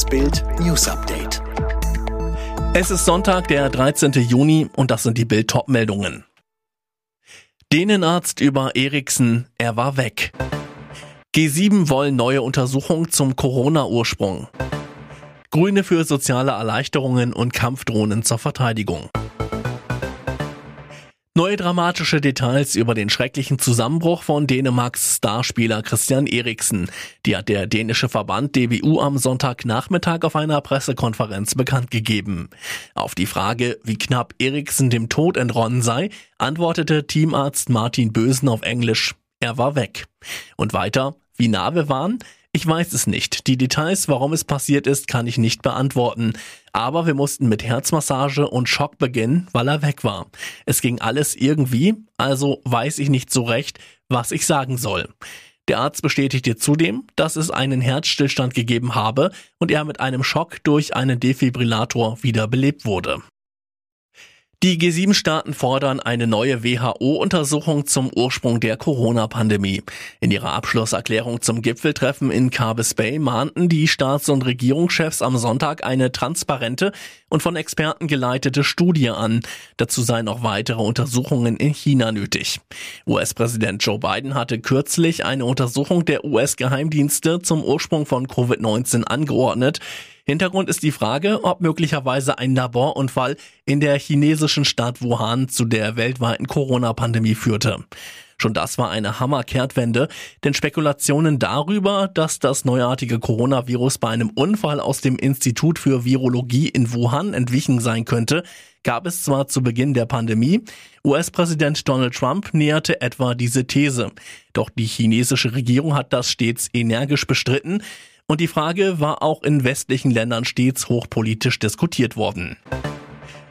Das Bild News Update. Es ist Sonntag, der 13. Juni und das sind die Bild meldungen Dänenarzt über Eriksen, er war weg. G7 wollen neue Untersuchung zum Corona-Ursprung. Grüne für soziale Erleichterungen und Kampfdrohnen zur Verteidigung. Neue dramatische Details über den schrecklichen Zusammenbruch von Dänemarks Starspieler Christian Eriksen. Die hat der dänische Verband DWU am Sonntagnachmittag auf einer Pressekonferenz bekannt gegeben. Auf die Frage, wie knapp Eriksen dem Tod entronnen sei, antwortete Teamarzt Martin Bösen auf Englisch, er war weg. Und weiter, wie nah wir waren? Ich weiß es nicht. Die Details, warum es passiert ist, kann ich nicht beantworten. Aber wir mussten mit Herzmassage und Schock beginnen, weil er weg war. Es ging alles irgendwie, also weiß ich nicht so recht, was ich sagen soll. Der Arzt bestätigte zudem, dass es einen Herzstillstand gegeben habe und er mit einem Schock durch einen Defibrillator wiederbelebt wurde. Die G7-Staaten fordern eine neue WHO-Untersuchung zum Ursprung der Corona-Pandemie. In ihrer Abschlusserklärung zum Gipfeltreffen in Carbis Bay mahnten die Staats- und Regierungschefs am Sonntag eine transparente und von Experten geleitete Studie an. Dazu seien auch weitere Untersuchungen in China nötig. US-Präsident Joe Biden hatte kürzlich eine Untersuchung der US-Geheimdienste zum Ursprung von Covid-19 angeordnet. Hintergrund ist die Frage, ob möglicherweise ein Laborunfall in der chinesischen Stadt Wuhan zu der weltweiten Corona-Pandemie führte. Schon das war eine Hammerkehrtwende, denn Spekulationen darüber, dass das neuartige Coronavirus bei einem Unfall aus dem Institut für Virologie in Wuhan entwichen sein könnte, gab es zwar zu Beginn der Pandemie, US-Präsident Donald Trump näherte etwa diese These. Doch die chinesische Regierung hat das stets energisch bestritten und die Frage war auch in westlichen Ländern stets hochpolitisch diskutiert worden.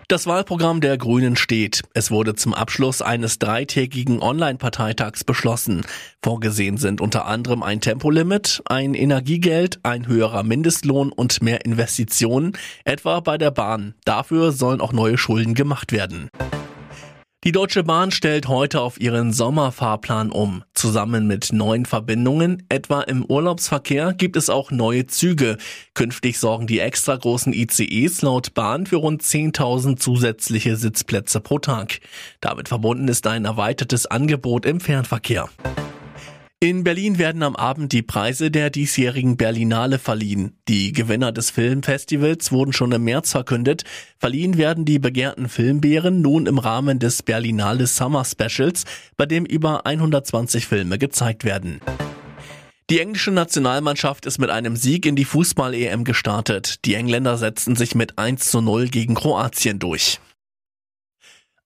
Das Wahlprogramm der Grünen steht. Es wurde zum Abschluss eines dreitägigen Online-Parteitags beschlossen. Vorgesehen sind unter anderem ein Tempolimit, ein Energiegeld, ein höherer Mindestlohn und mehr Investitionen, etwa bei der Bahn. Dafür sollen auch neue Schulden gemacht werden. Die Deutsche Bahn stellt heute auf ihren Sommerfahrplan um. Zusammen mit neuen Verbindungen, etwa im Urlaubsverkehr, gibt es auch neue Züge. Künftig sorgen die extra großen ICEs laut Bahn für rund 10.000 zusätzliche Sitzplätze pro Tag. Damit verbunden ist ein erweitertes Angebot im Fernverkehr. In Berlin werden am Abend die Preise der diesjährigen Berlinale verliehen. Die Gewinner des Filmfestivals wurden schon im März verkündet. Verliehen werden die begehrten Filmbeeren nun im Rahmen des Berlinale Summer Specials, bei dem über 120 Filme gezeigt werden. Die englische Nationalmannschaft ist mit einem Sieg in die Fußball-EM gestartet. Die Engländer setzten sich mit 1 zu 0 gegen Kroatien durch.